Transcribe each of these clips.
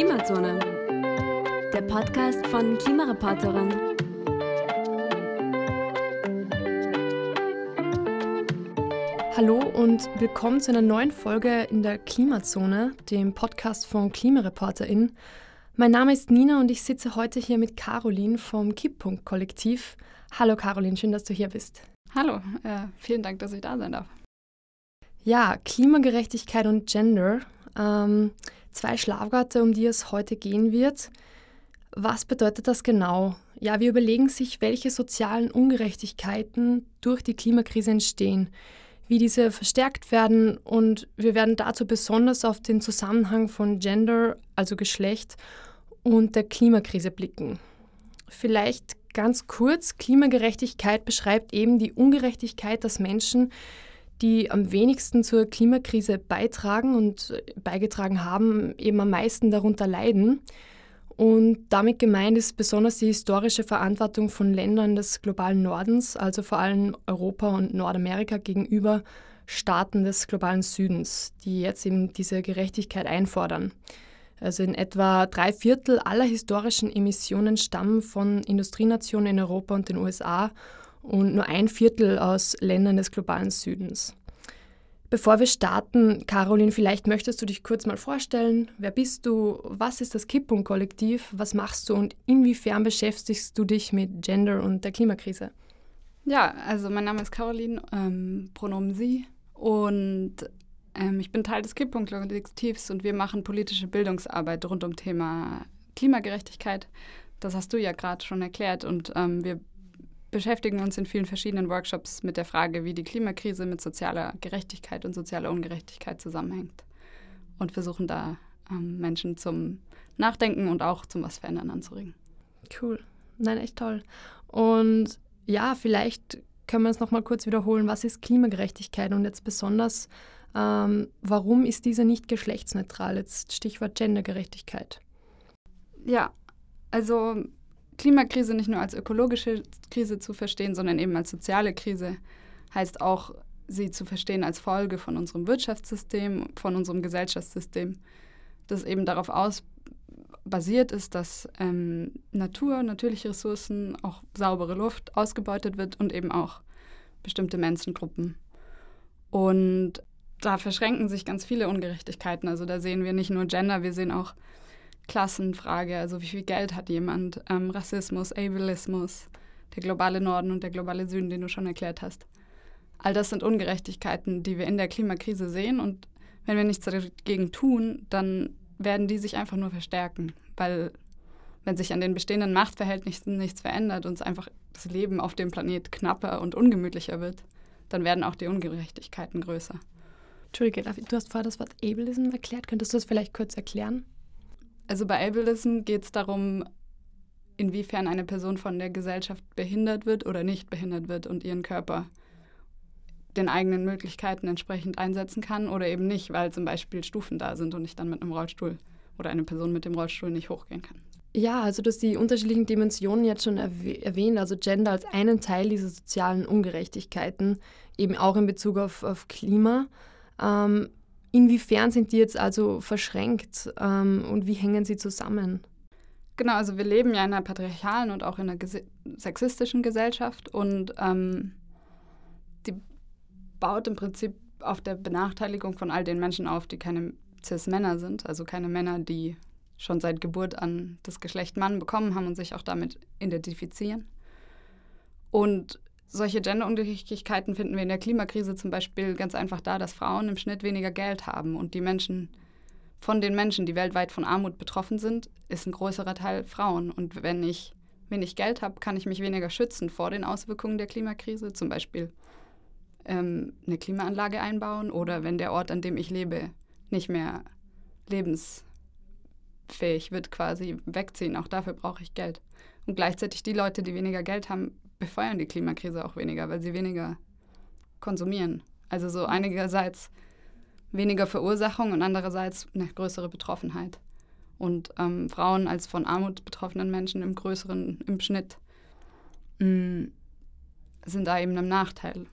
Klimazone, der Podcast von Klimareporterin. Hallo und willkommen zu einer neuen Folge in der Klimazone, dem Podcast von Klimareporterin. Mein Name ist Nina und ich sitze heute hier mit Caroline vom Kipppunkt-Kollektiv. Hallo Caroline, schön, dass du hier bist. Hallo, äh, vielen Dank, dass ich da sein darf. Ja, Klimagerechtigkeit und Gender. Ähm, zwei Schlagwörter, um die es heute gehen wird. Was bedeutet das genau? Ja, wir überlegen sich, welche sozialen Ungerechtigkeiten durch die Klimakrise entstehen, wie diese verstärkt werden und wir werden dazu besonders auf den Zusammenhang von Gender, also Geschlecht, und der Klimakrise blicken. Vielleicht ganz kurz, Klimagerechtigkeit beschreibt eben die Ungerechtigkeit, dass Menschen die am wenigsten zur Klimakrise beitragen und beigetragen haben, eben am meisten darunter leiden. Und damit gemeint ist besonders die historische Verantwortung von Ländern des globalen Nordens, also vor allem Europa und Nordamerika gegenüber Staaten des globalen Südens, die jetzt eben diese Gerechtigkeit einfordern. Also in etwa drei Viertel aller historischen Emissionen stammen von Industrienationen in Europa und den USA und nur ein Viertel aus Ländern des globalen Südens. Bevor wir starten, Caroline, vielleicht möchtest du dich kurz mal vorstellen. Wer bist du? Was ist das Kippung-Kollektiv? Was machst du und inwiefern beschäftigst du dich mit Gender und der Klimakrise? Ja, also mein Name ist Caroline, ähm, Pronomen Sie und ähm, ich bin Teil des Kipppunkt-Kollektivs und wir machen politische Bildungsarbeit rund um Thema Klimagerechtigkeit. Das hast du ja gerade schon erklärt und ähm, wir beschäftigen uns in vielen verschiedenen Workshops mit der Frage, wie die Klimakrise mit sozialer Gerechtigkeit und sozialer Ungerechtigkeit zusammenhängt. Und versuchen da ähm, Menschen zum Nachdenken und auch zum was verändern anzuregen. Cool. Nein, echt toll. Und ja, vielleicht können wir es nochmal kurz wiederholen. Was ist Klimagerechtigkeit und jetzt besonders, ähm, warum ist diese nicht geschlechtsneutral? Jetzt Stichwort Gendergerechtigkeit. Ja, also Klimakrise nicht nur als ökologische Krise zu verstehen, sondern eben als soziale Krise, heißt auch, sie zu verstehen als Folge von unserem Wirtschaftssystem, von unserem Gesellschaftssystem, das eben darauf aus basiert ist, dass ähm, Natur, natürliche Ressourcen, auch saubere Luft ausgebeutet wird und eben auch bestimmte Menschengruppen. Und da verschränken sich ganz viele Ungerechtigkeiten. Also da sehen wir nicht nur Gender, wir sehen auch Klassenfrage, also wie viel Geld hat jemand, ähm, Rassismus, Ableismus, der globale Norden und der globale Süden, den du schon erklärt hast. All das sind Ungerechtigkeiten, die wir in der Klimakrise sehen und wenn wir nichts dagegen tun, dann werden die sich einfach nur verstärken, weil wenn sich an den bestehenden Machtverhältnissen nichts verändert und einfach das Leben auf dem Planet knapper und ungemütlicher wird, dann werden auch die Ungerechtigkeiten größer. Entschuldige, du hast vorher das Wort Ableism erklärt. Könntest du das vielleicht kurz erklären? Also bei Ableism geht es darum, inwiefern eine Person von der Gesellschaft behindert wird oder nicht behindert wird und ihren Körper den eigenen Möglichkeiten entsprechend einsetzen kann oder eben nicht, weil zum Beispiel Stufen da sind und ich dann mit einem Rollstuhl oder eine Person mit dem Rollstuhl nicht hochgehen kann. Ja, also du hast die unterschiedlichen Dimensionen jetzt schon erwähnt, also Gender als einen Teil dieser sozialen Ungerechtigkeiten, eben auch in Bezug auf, auf Klima. Ähm, Inwiefern sind die jetzt also verschränkt ähm, und wie hängen sie zusammen? Genau, also wir leben ja in einer patriarchalen und auch in einer sexistischen Gesellschaft und ähm, die baut im Prinzip auf der Benachteiligung von all den Menschen auf, die keine Cis-Männer sind, also keine Männer, die schon seit Geburt an das Geschlecht Mann bekommen haben und sich auch damit identifizieren. Und solche Genderungerechtigkeiten finden wir in der Klimakrise zum Beispiel ganz einfach da, dass Frauen im Schnitt weniger Geld haben und die Menschen, von den Menschen, die weltweit von Armut betroffen sind, ist ein größerer Teil Frauen. Und wenn ich wenig Geld habe, kann ich mich weniger schützen vor den Auswirkungen der Klimakrise, zum Beispiel ähm, eine Klimaanlage einbauen oder wenn der Ort, an dem ich lebe, nicht mehr lebensfähig wird, quasi wegziehen. Auch dafür brauche ich Geld. Und gleichzeitig die Leute, die weniger Geld haben, befeuern die Klimakrise auch weniger, weil sie weniger konsumieren. Also so einigerseits weniger Verursachung und andererseits eine größere Betroffenheit. Und ähm, Frauen als von Armut betroffenen Menschen im größeren, im Schnitt, mh, mm, sind da eben im Nachteil.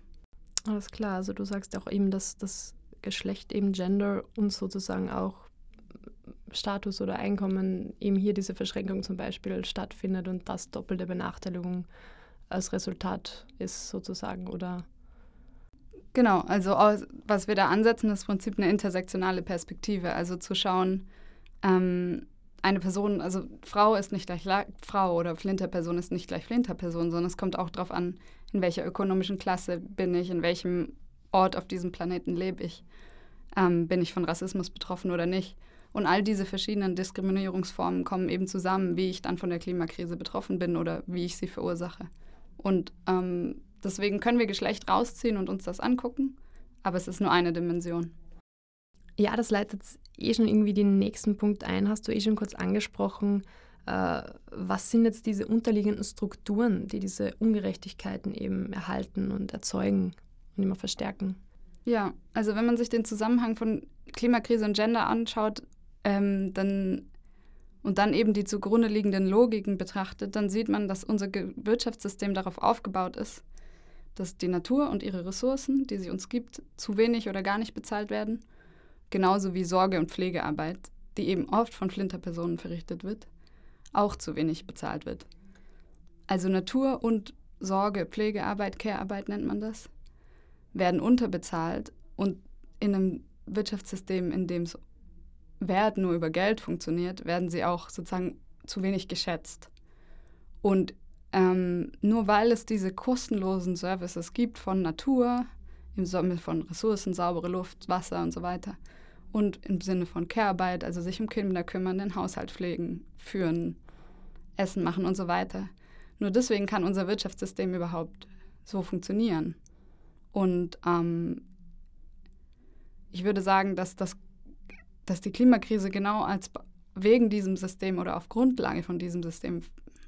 Alles klar, also du sagst auch eben, dass das Geschlecht eben Gender uns sozusagen auch Status oder Einkommen eben hier diese Verschränkung zum Beispiel stattfindet und das doppelte Benachteiligung als Resultat ist sozusagen oder Genau, also was wir da ansetzen, ist im Prinzip eine intersektionale Perspektive, also zu schauen, ähm, eine Person, also Frau ist nicht gleich Frau oder Flinterperson ist nicht gleich Flinterperson, sondern es kommt auch darauf an, in welcher ökonomischen Klasse bin ich, in welchem Ort auf diesem Planeten lebe ich, ähm, bin ich von Rassismus betroffen oder nicht. Und all diese verschiedenen Diskriminierungsformen kommen eben zusammen, wie ich dann von der Klimakrise betroffen bin oder wie ich sie verursache. Und ähm, Deswegen können wir Geschlecht rausziehen und uns das angucken, aber es ist nur eine Dimension. Ja, das leitet eh schon irgendwie den nächsten Punkt ein, hast du eh schon kurz angesprochen. Äh, was sind jetzt diese unterliegenden Strukturen, die diese Ungerechtigkeiten eben erhalten und erzeugen und immer verstärken? Ja, also wenn man sich den Zusammenhang von Klimakrise und Gender anschaut, ähm, dann und dann eben die zugrunde liegenden Logiken betrachtet, dann sieht man, dass unser Wirtschaftssystem darauf aufgebaut ist, dass die Natur und ihre Ressourcen, die sie uns gibt, zu wenig oder gar nicht bezahlt werden, genauso wie Sorge- und Pflegearbeit, die eben oft von Flinterpersonen verrichtet wird, auch zu wenig bezahlt wird. Also Natur und Sorge, Pflegearbeit, Care-Arbeit nennt man das, werden unterbezahlt und in einem Wirtschaftssystem, in dem es Wert nur über Geld funktioniert, werden sie auch sozusagen zu wenig geschätzt. Und ähm, nur weil es diese kostenlosen Services gibt von Natur, im Sinne von Ressourcen, saubere Luft, Wasser und so weiter, und im Sinne von Care-Arbeit, also sich um Kinder kümmern, den Haushalt pflegen, führen, Essen machen und so weiter. Nur deswegen kann unser Wirtschaftssystem überhaupt so funktionieren. Und ähm, ich würde sagen, dass, das, dass die Klimakrise genau als wegen diesem System oder auf Grundlage von diesem System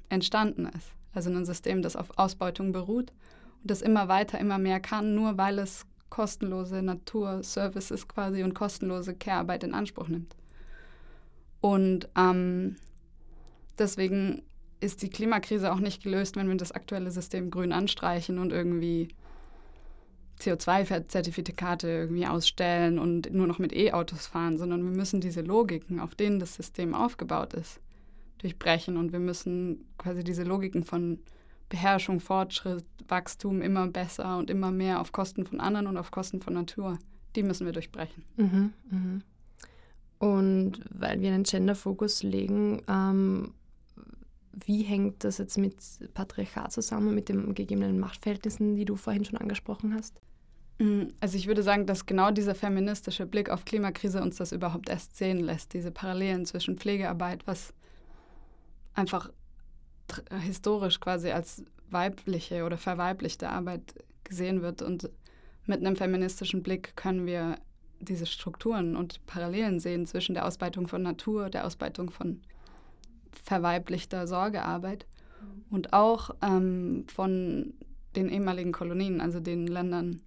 entstanden ist. Also ein System, das auf Ausbeutung beruht und das immer weiter, immer mehr kann, nur weil es kostenlose Naturservices quasi und kostenlose Care-Arbeit in Anspruch nimmt. Und ähm, deswegen ist die Klimakrise auch nicht gelöst, wenn wir das aktuelle System grün anstreichen und irgendwie CO2-Zertifikate irgendwie ausstellen und nur noch mit E-Autos fahren, sondern wir müssen diese Logiken, auf denen das System aufgebaut ist, durchbrechen und wir müssen quasi diese Logiken von Beherrschung, Fortschritt, Wachstum immer besser und immer mehr auf Kosten von anderen und auf Kosten von Natur, die müssen wir durchbrechen. Mhm, mh. Und weil wir einen Gender-Fokus legen, ähm, wie hängt das jetzt mit Patriarchat zusammen, mit den gegebenen Machtverhältnissen, die du vorhin schon angesprochen hast? Mm, also ich würde sagen, dass genau dieser feministische Blick auf Klimakrise uns das überhaupt erst sehen lässt, diese Parallelen zwischen Pflegearbeit, was einfach historisch quasi als weibliche oder verweiblichte Arbeit gesehen wird. Und mit einem feministischen Blick können wir diese Strukturen und Parallelen sehen zwischen der Ausbeutung von Natur, der Ausbeutung von verweiblichter Sorgearbeit und auch ähm, von den ehemaligen Kolonien, also den Ländern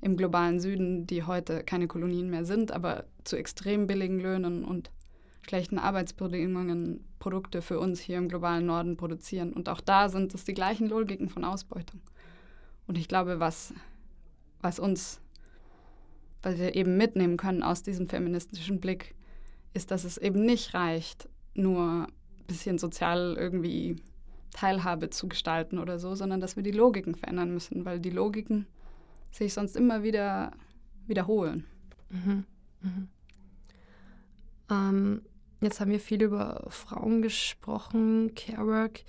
im globalen Süden, die heute keine Kolonien mehr sind, aber zu extrem billigen Löhnen und schlechten Arbeitsbedingungen Produkte für uns hier im globalen Norden produzieren. Und auch da sind es die gleichen Logiken von Ausbeutung. Und ich glaube, was, was uns, was wir eben mitnehmen können aus diesem feministischen Blick, ist, dass es eben nicht reicht, nur bisschen sozial irgendwie Teilhabe zu gestalten oder so, sondern dass wir die Logiken verändern müssen, weil die Logiken sich sonst immer wieder wiederholen. Mhm. Mhm. Ähm, Jetzt haben wir viel über Frauen gesprochen, Carework.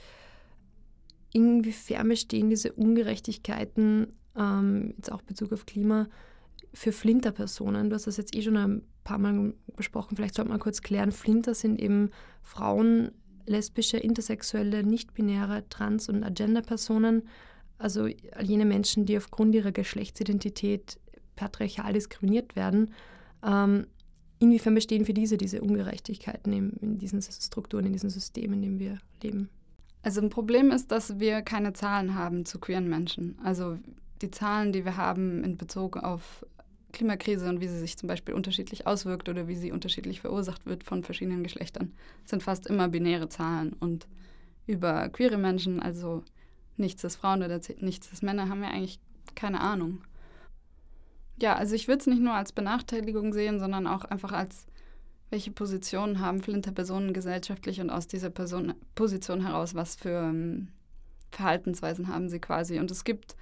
Inwiefern bestehen diese Ungerechtigkeiten, ähm, jetzt auch Bezug auf Klima, für Flinter-Personen? Du hast das jetzt eh schon ein paar Mal besprochen. Vielleicht sollte man kurz klären. Flinter sind eben Frauen, lesbische, intersexuelle, nicht-binäre, trans- und agenda-Personen. Also jene Menschen, die aufgrund ihrer Geschlechtsidentität patriarchal diskriminiert werden. Ähm, Inwiefern bestehen für diese diese Ungerechtigkeiten in, in diesen Strukturen, in diesen Systemen, in denen wir leben? Also ein Problem ist, dass wir keine Zahlen haben zu queeren Menschen. Also die Zahlen, die wir haben in Bezug auf Klimakrise und wie sie sich zum Beispiel unterschiedlich auswirkt oder wie sie unterschiedlich verursacht wird von verschiedenen Geschlechtern, sind fast immer binäre Zahlen. Und über queere Menschen, also nichts ist Frauen oder nichts ist Männer, haben wir eigentlich keine Ahnung. Ja, also ich würde es nicht nur als Benachteiligung sehen, sondern auch einfach als welche Positionen haben Flinterpersonen gesellschaftlich und aus dieser Person, Position heraus, was für ähm, Verhaltensweisen haben sie quasi. Und es gibt,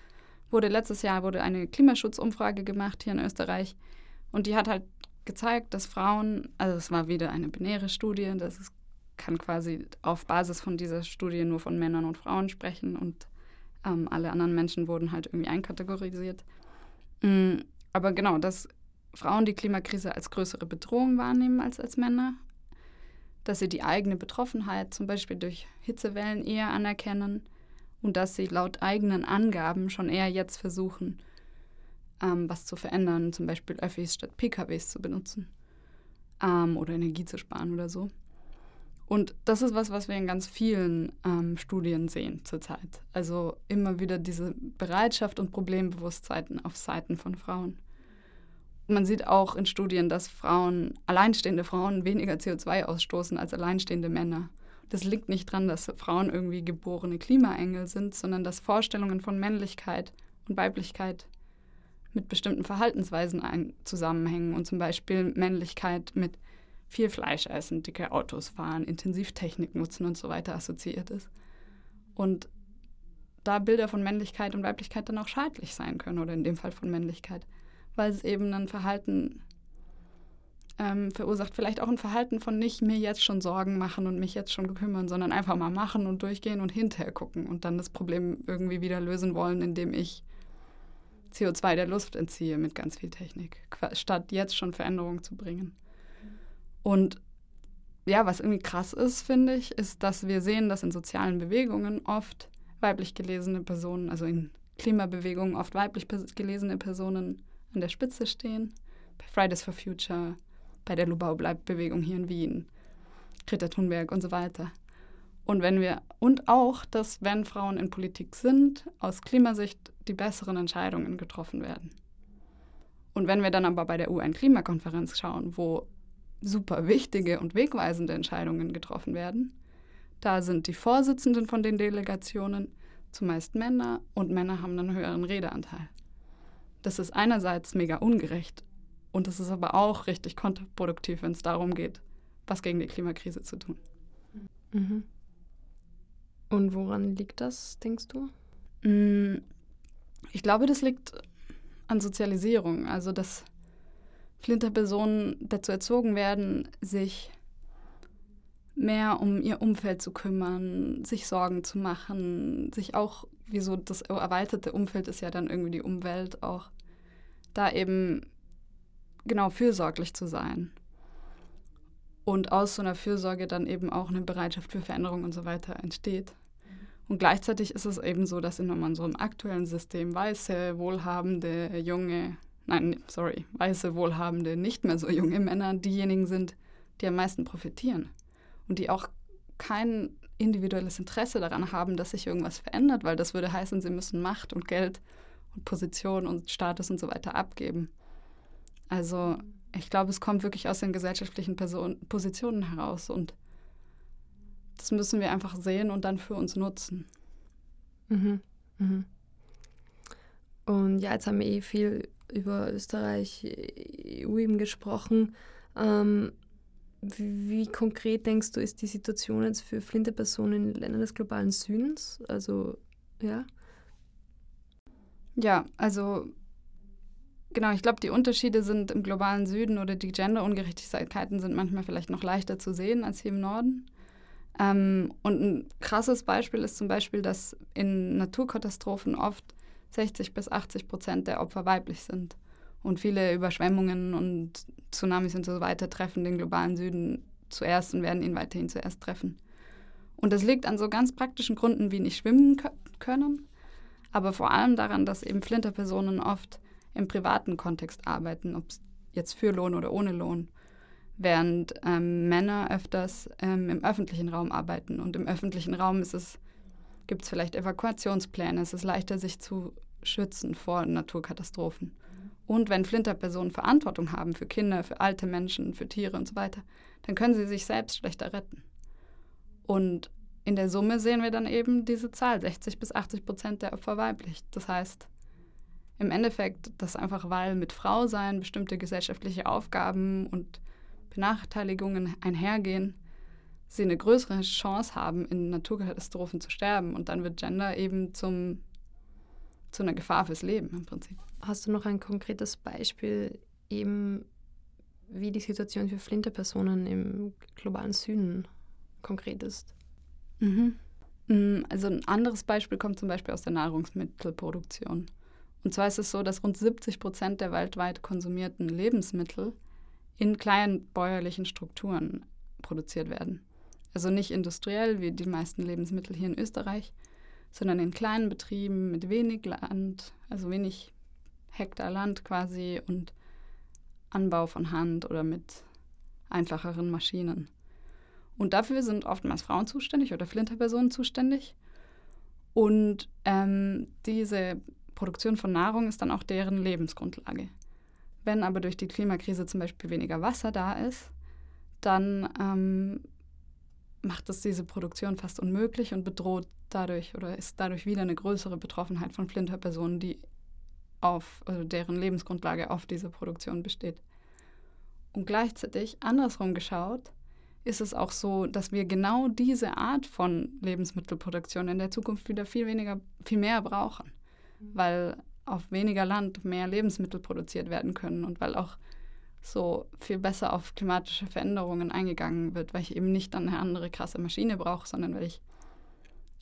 wurde letztes Jahr wurde eine Klimaschutzumfrage gemacht hier in Österreich und die hat halt gezeigt, dass Frauen, also es war wieder eine binäre Studie, das ist, kann quasi auf Basis von dieser Studie nur von Männern und Frauen sprechen und ähm, alle anderen Menschen wurden halt irgendwie einkategorisiert. Mhm, aber genau, dass Frauen die Klimakrise als größere Bedrohung wahrnehmen als als Männer, dass sie die eigene Betroffenheit zum Beispiel durch Hitzewellen eher anerkennen und dass sie laut eigenen Angaben schon eher jetzt versuchen, ähm, was zu verändern, zum Beispiel Öffis statt PKWs zu benutzen ähm, oder Energie zu sparen oder so. Und das ist was, was wir in ganz vielen ähm, Studien sehen zurzeit. Also immer wieder diese Bereitschaft und Problembewusstsein auf Seiten von Frauen. Man sieht auch in Studien, dass Frauen, alleinstehende Frauen weniger CO2 ausstoßen als alleinstehende Männer. Das liegt nicht daran, dass Frauen irgendwie geborene Klimaengel sind, sondern dass Vorstellungen von Männlichkeit und Weiblichkeit mit bestimmten Verhaltensweisen zusammenhängen und zum Beispiel Männlichkeit mit viel Fleisch essen, dicke Autos fahren, Intensivtechnik nutzen und so weiter assoziiert ist. Und da Bilder von Männlichkeit und Weiblichkeit dann auch schadlich sein können oder in dem Fall von Männlichkeit weil es eben ein Verhalten ähm, verursacht. Vielleicht auch ein Verhalten von nicht mir jetzt schon Sorgen machen und mich jetzt schon kümmern, sondern einfach mal machen und durchgehen und hinterher gucken und dann das Problem irgendwie wieder lösen wollen, indem ich CO2 der Luft entziehe mit ganz viel Technik, statt jetzt schon Veränderungen zu bringen. Und ja, was irgendwie krass ist, finde ich, ist, dass wir sehen, dass in sozialen Bewegungen oft weiblich gelesene Personen, also in Klimabewegungen oft weiblich gelesene Personen an der Spitze stehen. Bei Fridays for Future, bei der Lubau bleibt Bewegung hier in Wien, Greta Thunberg und so weiter. Und wenn wir und auch, dass wenn Frauen in Politik sind, aus Klimasicht die besseren Entscheidungen getroffen werden. Und wenn wir dann aber bei der UN-Klimakonferenz schauen, wo super wichtige und wegweisende Entscheidungen getroffen werden, da sind die Vorsitzenden von den Delegationen zumeist Männer und Männer haben einen höheren Redeanteil. Das ist einerseits mega ungerecht und es ist aber auch richtig kontraproduktiv, wenn es darum geht, was gegen die Klimakrise zu tun. Mhm. Und woran liegt das, denkst du? Mm, ich glaube, das liegt an Sozialisierung. Also, dass Flinterpersonen dazu erzogen werden, sich mehr um ihr Umfeld zu kümmern, sich Sorgen zu machen, sich auch, wieso das erweiterte Umfeld ist ja dann irgendwie die Umwelt auch, da eben genau fürsorglich zu sein. Und aus so einer Fürsorge dann eben auch eine Bereitschaft für Veränderung und so weiter entsteht. Und gleichzeitig ist es eben so, dass in unserem aktuellen System weiße, wohlhabende, junge, nein, sorry, weiße, wohlhabende, nicht mehr so junge Männer diejenigen sind, die am meisten profitieren. Und die auch kein individuelles Interesse daran haben, dass sich irgendwas verändert, weil das würde heißen, sie müssen Macht und Geld und Position und Status und so weiter abgeben. Also ich glaube, es kommt wirklich aus den gesellschaftlichen Person Positionen heraus und das müssen wir einfach sehen und dann für uns nutzen. Mhm. Mhm. Und ja, jetzt haben wir eh viel über Österreich, EU eben gesprochen. Ähm, wie, wie, konkret denkst du, ist die Situation jetzt für flinte Personen in Ländern des globalen Südens? Also, ja. Ja, also genau, ich glaube, die Unterschiede sind im globalen Süden oder die Genderungerechtigkeiten sind manchmal vielleicht noch leichter zu sehen als hier im Norden. Ähm, und ein krasses Beispiel ist zum Beispiel, dass in Naturkatastrophen oft 60 bis 80 Prozent der Opfer weiblich sind. Und viele Überschwemmungen und Tsunamis und so weiter treffen den globalen Süden zuerst und werden ihn weiterhin zuerst treffen. Und das liegt an so ganz praktischen Gründen wie nicht schwimmen können aber vor allem daran, dass eben Flinterpersonen oft im privaten Kontext arbeiten, ob es jetzt für Lohn oder ohne Lohn, während ähm, Männer öfters ähm, im öffentlichen Raum arbeiten. Und im öffentlichen Raum ist es, gibt es vielleicht Evakuationspläne, es ist leichter, sich zu schützen vor Naturkatastrophen. Und wenn Flinterpersonen Verantwortung haben für Kinder, für alte Menschen, für Tiere und so weiter, dann können sie sich selbst schlechter retten. Und in der Summe sehen wir dann eben diese Zahl, 60 bis 80 Prozent der Opfer weiblich. Das heißt, im Endeffekt, dass einfach weil mit Frau sein bestimmte gesellschaftliche Aufgaben und Benachteiligungen einhergehen, sie eine größere Chance haben, in Naturkatastrophen zu sterben. Und dann wird Gender eben zum, zu einer Gefahr fürs Leben im Prinzip. Hast du noch ein konkretes Beispiel, eben wie die Situation für Flinterpersonen im globalen Süden konkret ist? Mhm. Mm, also ein anderes Beispiel kommt zum Beispiel aus der Nahrungsmittelproduktion. Und zwar ist es so, dass rund 70 Prozent der weltweit konsumierten Lebensmittel in kleinen bäuerlichen Strukturen produziert werden. Also nicht industriell wie die meisten Lebensmittel hier in Österreich, sondern in kleinen Betrieben mit wenig Land, also wenig Hektar Land quasi und Anbau von Hand oder mit einfacheren Maschinen. Und dafür sind oftmals Frauen zuständig oder Flinterpersonen zuständig. Und ähm, diese Produktion von Nahrung ist dann auch deren Lebensgrundlage. Wenn aber durch die Klimakrise zum Beispiel weniger Wasser da ist, dann ähm, macht es diese Produktion fast unmöglich und bedroht dadurch oder ist dadurch wieder eine größere Betroffenheit von Flinterpersonen, die auf, also deren Lebensgrundlage auf dieser Produktion besteht. Und gleichzeitig, andersrum geschaut, ist es auch so, dass wir genau diese Art von Lebensmittelproduktion in der Zukunft wieder viel weniger, viel mehr brauchen. Weil auf weniger Land mehr Lebensmittel produziert werden können und weil auch so viel besser auf klimatische Veränderungen eingegangen wird, weil ich eben nicht dann eine andere krasse Maschine brauche, sondern weil ich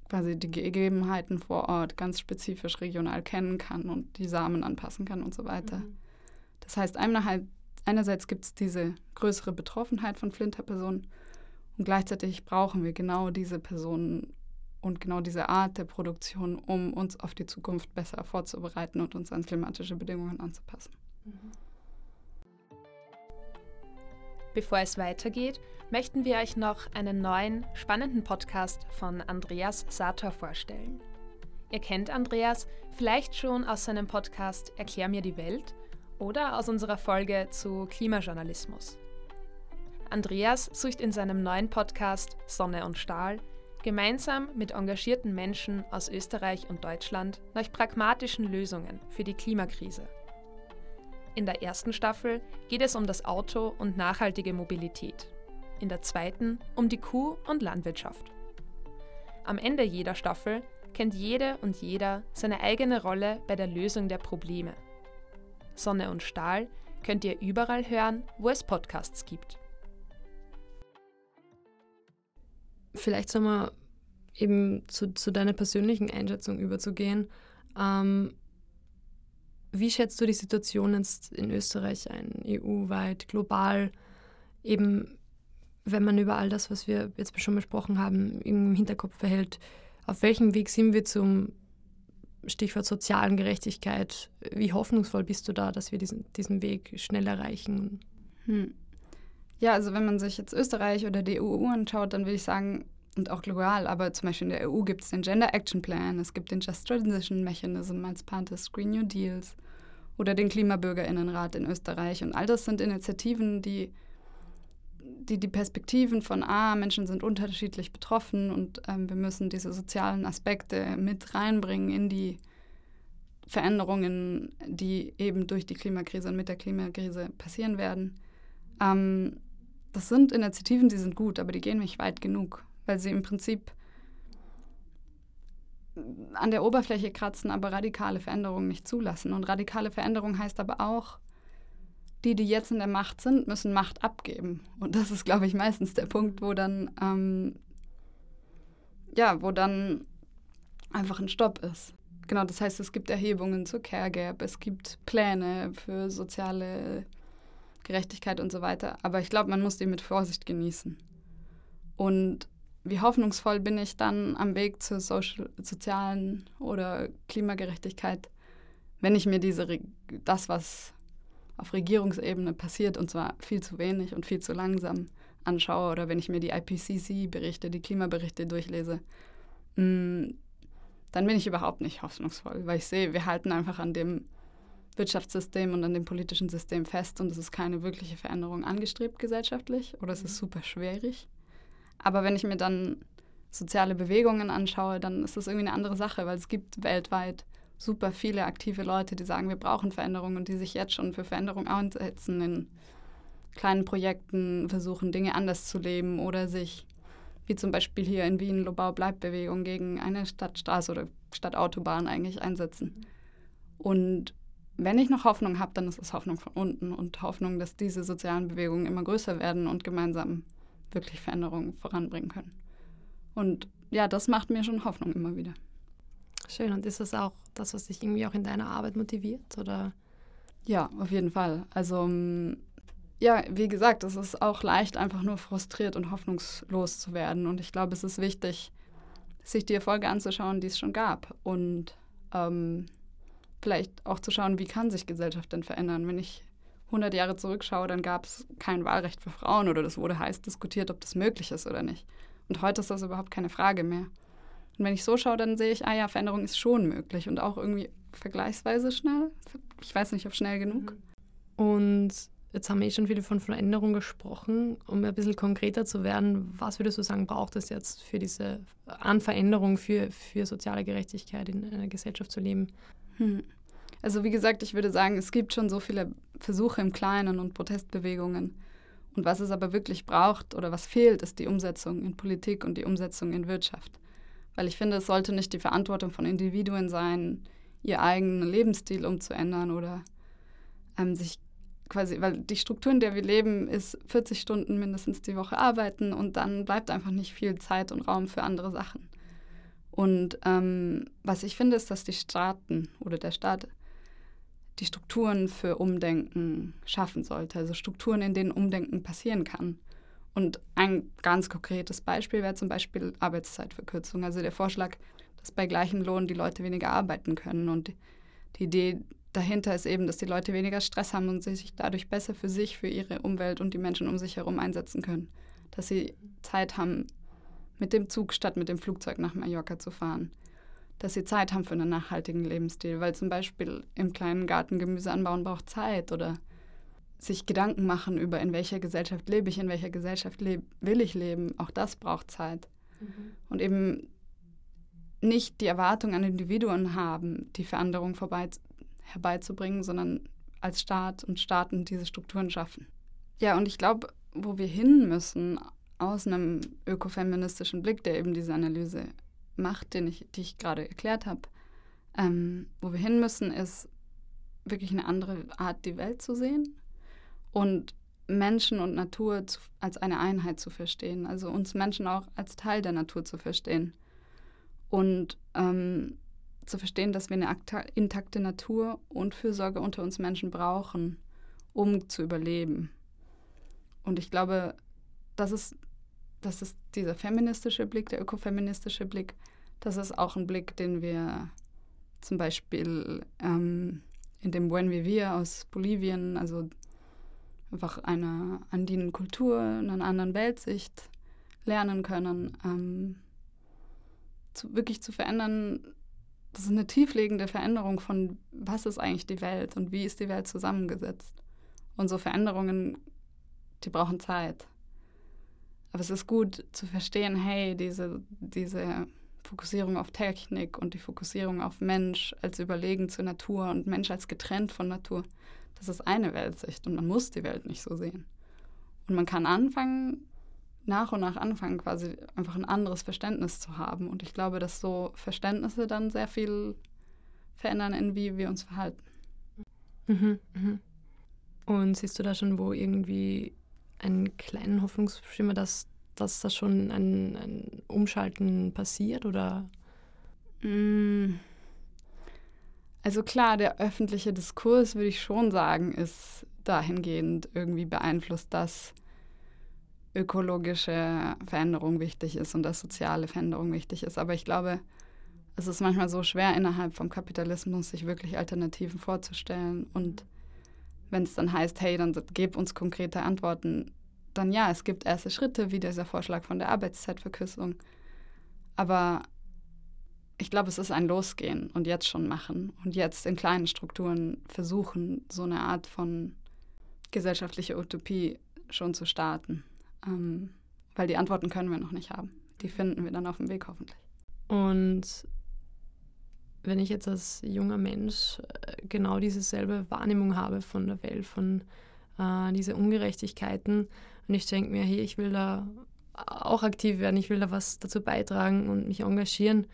quasi die Gegebenheiten vor Ort ganz spezifisch regional kennen kann und die Samen anpassen kann und so weiter. Mhm. Das heißt, einerseits, einerseits gibt es diese größere Betroffenheit von Flinterpersonen und gleichzeitig brauchen wir genau diese Personen und genau diese Art der Produktion, um uns auf die Zukunft besser vorzubereiten und uns an klimatische Bedingungen anzupassen. Mhm. Bevor es weitergeht, möchten wir euch noch einen neuen, spannenden Podcast von Andreas Sator vorstellen. Ihr kennt Andreas vielleicht schon aus seinem Podcast Erklär mir die Welt oder aus unserer Folge zu Klimajournalismus. Andreas sucht in seinem neuen Podcast Sonne und Stahl gemeinsam mit engagierten Menschen aus Österreich und Deutschland nach pragmatischen Lösungen für die Klimakrise. In der ersten Staffel geht es um das Auto und nachhaltige Mobilität. In der zweiten um die Kuh und Landwirtschaft. Am Ende jeder Staffel kennt jede und jeder seine eigene Rolle bei der Lösung der Probleme. Sonne und Stahl könnt ihr überall hören, wo es Podcasts gibt. Vielleicht wir eben zu, zu deiner persönlichen Einschätzung überzugehen. Ähm, wie schätzt du die Situation jetzt in Österreich ein, EU-weit, global, eben wenn man über all das, was wir jetzt schon besprochen haben, im Hinterkopf behält, auf welchem Weg sind wir zum Stichwort sozialen Gerechtigkeit? Wie hoffnungsvoll bist du da, dass wir diesen, diesen Weg schnell erreichen? Hm. Ja, also wenn man sich jetzt Österreich oder die EU anschaut, dann würde ich sagen, und auch global, aber zum Beispiel in der EU gibt es den Gender Action Plan, es gibt den Just Transition Mechanism als Part des Green New Deals oder den Klimabürgerinnenrat in Österreich. Und all das sind Initiativen, die die, die Perspektiven von, ah, Menschen sind unterschiedlich betroffen und ähm, wir müssen diese sozialen Aspekte mit reinbringen in die Veränderungen, die eben durch die Klimakrise und mit der Klimakrise passieren werden. Ähm, das sind Initiativen, die sind gut, aber die gehen nicht weit genug, weil sie im Prinzip an der Oberfläche kratzen, aber radikale Veränderungen nicht zulassen. Und radikale Veränderung heißt aber auch, die, die jetzt in der Macht sind, müssen Macht abgeben. Und das ist, glaube ich, meistens der Punkt, wo dann, ähm, ja, wo dann einfach ein Stopp ist. Genau, das heißt, es gibt Erhebungen zur Care Gap, es gibt Pläne für soziale Gerechtigkeit und so weiter. Aber ich glaube, man muss die mit Vorsicht genießen. Und wie hoffnungsvoll bin ich dann am Weg zur Social, sozialen oder Klimagerechtigkeit, wenn ich mir diese, das, was auf Regierungsebene passiert, und zwar viel zu wenig und viel zu langsam anschaue, oder wenn ich mir die IPCC-Berichte, die Klimaberichte durchlese, mm, dann bin ich überhaupt nicht hoffnungsvoll, weil ich sehe, wir halten einfach an dem Wirtschaftssystem und an dem politischen System fest und es ist keine wirkliche Veränderung angestrebt gesellschaftlich oder es ist mhm. super schwierig. Aber wenn ich mir dann soziale Bewegungen anschaue, dann ist das irgendwie eine andere Sache, weil es gibt weltweit super viele aktive Leute, die sagen, wir brauchen Veränderungen und die sich jetzt schon für Veränderung einsetzen in kleinen Projekten versuchen, Dinge anders zu leben oder sich, wie zum Beispiel hier in Wien, Lobau bleibt Bewegung gegen eine Stadtstraße oder Stadtautobahn eigentlich einsetzen. Und wenn ich noch Hoffnung habe, dann ist es Hoffnung von unten und Hoffnung, dass diese sozialen Bewegungen immer größer werden und gemeinsam wirklich Veränderungen voranbringen können. Und ja, das macht mir schon Hoffnung immer wieder. Schön. Und ist das auch das, was dich irgendwie auch in deiner Arbeit motiviert? Oder? Ja, auf jeden Fall. Also mm, ja, wie gesagt, es ist auch leicht, einfach nur frustriert und hoffnungslos zu werden. Und ich glaube, es ist wichtig, sich die Erfolge anzuschauen, die es schon gab. Und ähm, vielleicht auch zu schauen, wie kann sich Gesellschaft denn verändern. Wenn ich 100 Jahre zurückschaue, dann gab es kein Wahlrecht für Frauen oder das wurde heiß diskutiert, ob das möglich ist oder nicht. Und heute ist das überhaupt keine Frage mehr. Und wenn ich so schaue, dann sehe ich, ah ja, Veränderung ist schon möglich und auch irgendwie vergleichsweise schnell. Ich weiß nicht, ob schnell genug. Und jetzt haben wir eh schon viel von Veränderung gesprochen. Um ein bisschen konkreter zu werden, was würdest du sagen, braucht es jetzt für diese an Veränderung, für, für soziale Gerechtigkeit in einer Gesellschaft zu leben? Hm. Also wie gesagt, ich würde sagen, es gibt schon so viele Versuche im Kleinen und Protestbewegungen. Und was es aber wirklich braucht oder was fehlt, ist die Umsetzung in Politik und die Umsetzung in Wirtschaft. Weil ich finde, es sollte nicht die Verantwortung von Individuen sein, ihr eigenen Lebensstil umzuändern oder ähm, sich quasi, weil die Struktur, in der wir leben, ist 40 Stunden mindestens die Woche arbeiten und dann bleibt einfach nicht viel Zeit und Raum für andere Sachen. Und ähm, was ich finde, ist, dass die Staaten oder der Staat die Strukturen für Umdenken schaffen sollte, also Strukturen, in denen Umdenken passieren kann. Und ein ganz konkretes Beispiel wäre zum Beispiel Arbeitszeitverkürzung. Also der Vorschlag, dass bei gleichem Lohn die Leute weniger arbeiten können. Und die Idee dahinter ist eben, dass die Leute weniger Stress haben und sie sich dadurch besser für sich, für ihre Umwelt und die Menschen um sich herum einsetzen können. Dass sie Zeit haben, mit dem Zug statt mit dem Flugzeug nach Mallorca zu fahren. Dass sie Zeit haben für einen nachhaltigen Lebensstil, weil zum Beispiel im kleinen Garten Gemüse anbauen braucht Zeit oder sich Gedanken machen über, in welcher Gesellschaft lebe ich, in welcher Gesellschaft will ich leben, auch das braucht Zeit. Mhm. Und eben nicht die Erwartung an Individuen haben, die Veränderung vorbei, herbeizubringen, sondern als Staat und Staaten diese Strukturen schaffen. Ja, und ich glaube, wo wir hin müssen, aus einem ökofeministischen Blick, der eben diese Analyse macht, den ich, die ich gerade erklärt habe, ähm, wo wir hin müssen, ist wirklich eine andere Art, die Welt zu sehen und Menschen und Natur zu, als eine Einheit zu verstehen, also uns Menschen auch als Teil der Natur zu verstehen und ähm, zu verstehen, dass wir eine intakte Natur und Fürsorge unter uns Menschen brauchen, um zu überleben. Und ich glaube, das ist, das ist dieser feministische Blick, der ökofeministische Blick, das ist auch ein Blick, den wir zum Beispiel ähm, in dem Buen Vivir aus Bolivien, also einfach einer andinen Kultur, einer anderen Weltsicht lernen können, ähm, zu, wirklich zu verändern. Das ist eine tieflegende Veränderung von, was ist eigentlich die Welt und wie ist die Welt zusammengesetzt. Und so Veränderungen, die brauchen Zeit. Aber es ist gut zu verstehen, hey, diese, diese Fokussierung auf Technik und die Fokussierung auf Mensch als überlegen zur Natur und Mensch als getrennt von Natur, das ist eine Weltsicht und man muss die Welt nicht so sehen. Und man kann anfangen, nach und nach anfangen, quasi einfach ein anderes Verständnis zu haben. Und ich glaube, dass so Verständnisse dann sehr viel verändern, in wie wir uns verhalten. Mhm, mhm. Und siehst du da schon, wo irgendwie einen kleinen Hoffnungsschimmer, dass, dass da schon ein, ein Umschalten passiert oder? Mm. Also klar, der öffentliche Diskurs, würde ich schon sagen, ist dahingehend irgendwie beeinflusst, dass ökologische Veränderung wichtig ist und dass soziale Veränderung wichtig ist. Aber ich glaube, es ist manchmal so schwer innerhalb vom Kapitalismus, sich wirklich Alternativen vorzustellen. Und wenn es dann heißt, hey, dann gib uns konkrete Antworten, dann ja, es gibt erste Schritte, wie dieser Vorschlag von der Arbeitszeitverkürzung. Aber ich glaube, es ist ein Losgehen und jetzt schon machen und jetzt in kleinen Strukturen versuchen, so eine Art von gesellschaftlicher Utopie schon zu starten. Ähm, weil die Antworten können wir noch nicht haben. Die finden wir dann auf dem Weg hoffentlich. Und wenn ich jetzt als junger Mensch äh, genau diese selbe Wahrnehmung habe von der Welt, von äh, diese Ungerechtigkeiten. Und ich denke mir, hey, ich will da auch aktiv werden, ich will da was dazu beitragen und mich engagieren.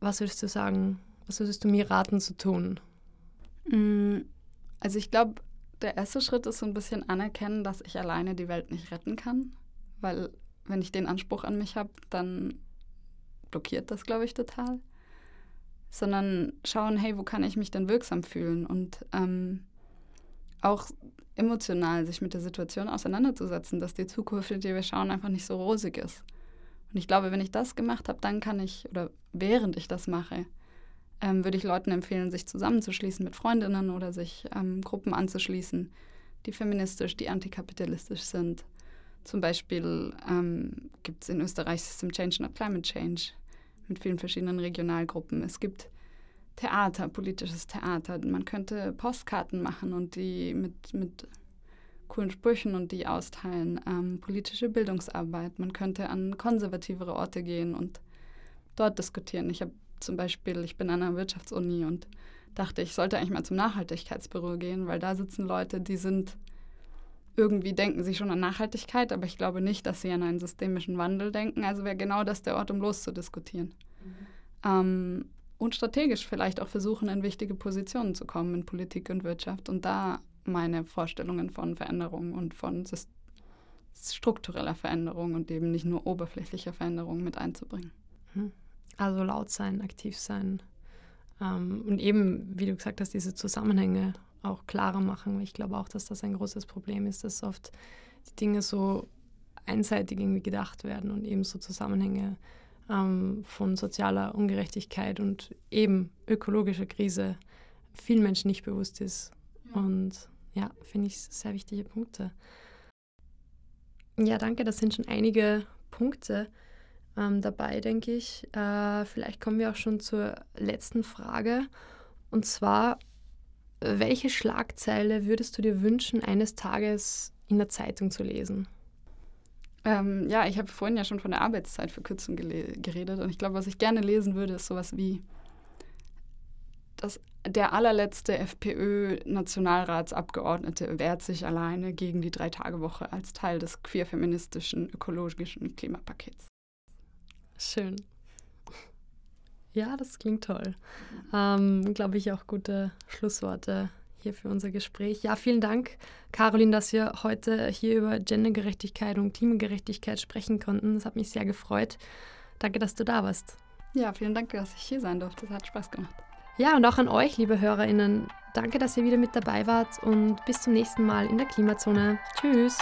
Was würdest du sagen? Was würdest du mir raten zu tun? Mm, also ich glaube, der erste Schritt ist so ein bisschen anerkennen, dass ich alleine die Welt nicht retten kann. Weil wenn ich den Anspruch an mich habe, dann blockiert das, glaube ich, total. Sondern schauen, hey, wo kann ich mich denn wirksam fühlen? Und ähm, auch emotional sich mit der Situation auseinanderzusetzen, dass die Zukunft, in die wir schauen, einfach nicht so rosig ist. Und ich glaube, wenn ich das gemacht habe, dann kann ich, oder während ich das mache, ähm, würde ich Leuten empfehlen, sich zusammenzuschließen mit Freundinnen oder sich ähm, Gruppen anzuschließen, die feministisch, die antikapitalistisch sind. Zum Beispiel ähm, gibt es in Österreich System Change not Climate Change mit vielen verschiedenen Regionalgruppen. Es gibt Theater, politisches Theater. Man könnte Postkarten machen und die mit, mit coolen Sprüchen und die austeilen. Ähm, politische Bildungsarbeit. Man könnte an konservativere Orte gehen und dort diskutieren. Ich habe zum Beispiel, ich bin an einer Wirtschaftsuni und dachte, ich sollte eigentlich mal zum Nachhaltigkeitsbüro gehen, weil da sitzen Leute, die sind irgendwie denken sie schon an Nachhaltigkeit, aber ich glaube nicht, dass sie an einen systemischen Wandel denken. Also wäre genau das der Ort, um loszudiskutieren. Mhm. Ähm, und strategisch vielleicht auch versuchen, in wichtige Positionen zu kommen in Politik und Wirtschaft und da meine Vorstellungen von Veränderung und von struktureller Veränderung und eben nicht nur oberflächlicher Veränderung mit einzubringen. Mhm. Also laut sein, aktiv sein ähm, und eben, wie du gesagt hast, diese Zusammenhänge auch klarer machen. Ich glaube auch, dass das ein großes Problem ist, dass oft die Dinge so einseitig irgendwie gedacht werden und eben so Zusammenhänge ähm, von sozialer Ungerechtigkeit und eben ökologischer Krise vielen Menschen nicht bewusst ist. Und ja, finde ich sehr wichtige Punkte. Ja, danke, das sind schon einige Punkte ähm, dabei, denke ich. Äh, vielleicht kommen wir auch schon zur letzten Frage. Und zwar, welche Schlagzeile würdest du dir wünschen, eines Tages in der Zeitung zu lesen? Ähm, ja, ich habe vorhin ja schon von der Arbeitszeit für Kürzen geredet und ich glaube, was ich gerne lesen würde, ist sowas wie das, der allerletzte FPÖ-Nationalratsabgeordnete wehrt sich alleine gegen die Drei-Tage-Woche als Teil des queer-feministischen ökologischen Klimapakets. Schön. Ja, das klingt toll. Ähm, glaube ich auch gute Schlussworte hier für unser Gespräch. Ja, vielen Dank, Caroline, dass wir heute hier über Gendergerechtigkeit und Klimagerechtigkeit sprechen konnten. Das hat mich sehr gefreut. Danke, dass du da warst. Ja, vielen Dank, dass ich hier sein durfte. Es hat Spaß gemacht. Ja, und auch an euch, liebe HörerInnen. Danke, dass ihr wieder mit dabei wart und bis zum nächsten Mal in der Klimazone. Tschüss.